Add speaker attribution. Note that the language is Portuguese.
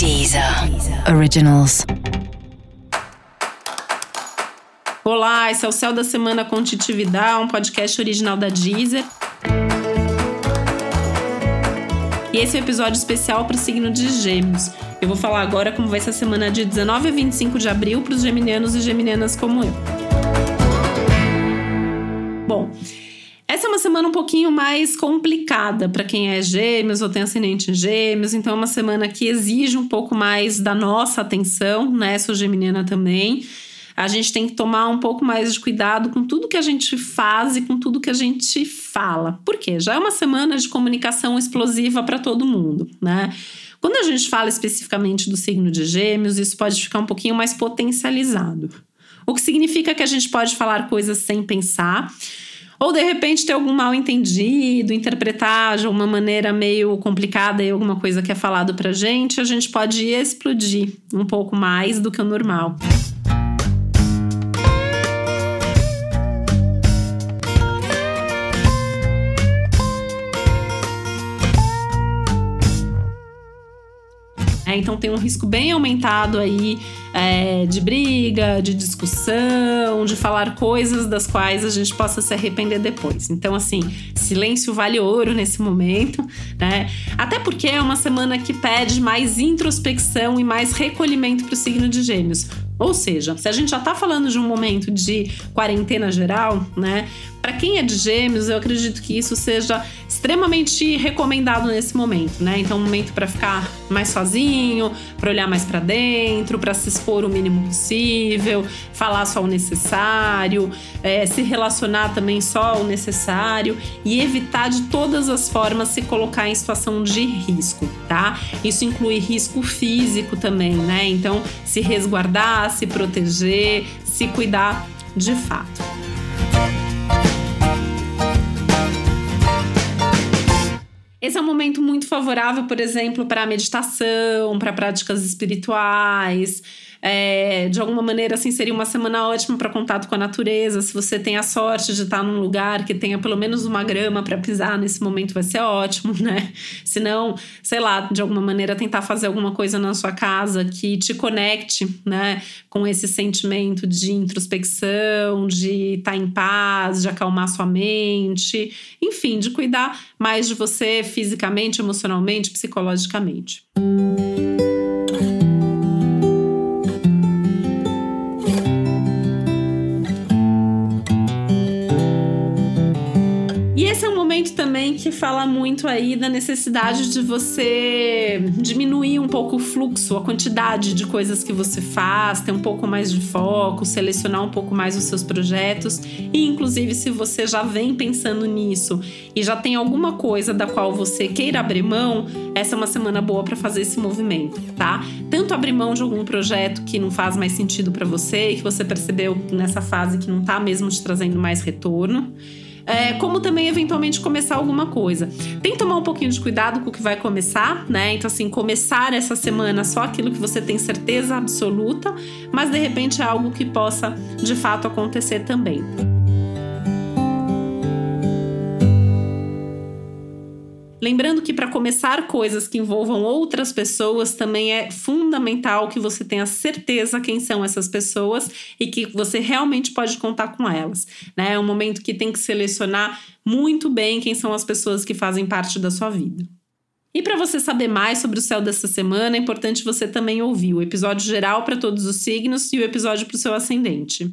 Speaker 1: Deezer Originals.
Speaker 2: Olá, esse é o Céu da Semana com Titi Vidal, um podcast original da Deezer. E esse é um episódio especial para o signo de Gêmeos. Eu vou falar agora como vai ser a semana de 19 a 25 de abril para os geminianos e geminianas como eu. Bom, uma semana um pouquinho mais complicada para quem é gêmeos ou tem ascendente em gêmeos, então é uma semana que exige um pouco mais da nossa atenção, né? Sou geminiana também. A gente tem que tomar um pouco mais de cuidado com tudo que a gente faz e com tudo que a gente fala. Por quê? Já é uma semana de comunicação explosiva para todo mundo, né? Quando a gente fala especificamente do signo de Gêmeos, isso pode ficar um pouquinho mais potencializado. O que significa que a gente pode falar coisas sem pensar ou de repente ter algum mal entendido, interpretar de uma maneira meio complicada e alguma coisa que é falado pra gente, a gente pode explodir um pouco mais do que o normal. É, então tem um risco bem aumentado aí é, de briga, de discussão, de falar coisas das quais a gente possa se arrepender depois. Então, assim, silêncio vale ouro nesse momento, né? Até porque é uma semana que pede mais introspecção e mais recolhimento para o signo de Gêmeos. Ou seja, se a gente já está falando de um momento de quarentena geral, né? Quem é de gêmeos, eu acredito que isso seja extremamente recomendado nesse momento, né? Então, um momento para ficar mais sozinho, para olhar mais para dentro, para se expor o mínimo possível, falar só o necessário, é, se relacionar também só o necessário e evitar de todas as formas se colocar em situação de risco, tá? Isso inclui risco físico também, né? Então, se resguardar, se proteger, se cuidar de fato. Esse é um momento muito favorável, por exemplo, para meditação, para práticas espirituais. É, de alguma maneira, assim, seria uma semana ótima para contato com a natureza. Se você tem a sorte de estar num lugar que tenha pelo menos uma grama para pisar nesse momento, vai ser ótimo, né? Se não, sei lá, de alguma maneira tentar fazer alguma coisa na sua casa que te conecte, né, com esse sentimento de introspecção, de estar em paz, de acalmar sua mente, enfim, de cuidar mais de você fisicamente, emocionalmente, psicologicamente. Que fala muito aí da necessidade de você diminuir um pouco o fluxo, a quantidade de coisas que você faz, ter um pouco mais de foco, selecionar um pouco mais os seus projetos e inclusive se você já vem pensando nisso e já tem alguma coisa da qual você queira abrir mão, essa é uma semana boa para fazer esse movimento, tá? Tanto abrir mão de algum projeto que não faz mais sentido para você e que você percebeu nessa fase que não tá mesmo te trazendo mais retorno é, como também eventualmente começar alguma coisa. Tem que tomar um pouquinho de cuidado com o que vai começar, né? Então, assim, começar essa semana só aquilo que você tem certeza absoluta, mas de repente é algo que possa de fato acontecer também. Lembrando que para começar coisas que envolvam outras pessoas também é fundamental que você tenha certeza quem são essas pessoas e que você realmente pode contar com elas. Né? É um momento que tem que selecionar muito bem quem são as pessoas que fazem parte da sua vida. E para você saber mais sobre o céu dessa semana, é importante você também ouvir o episódio geral para todos os signos e o episódio para o seu ascendente.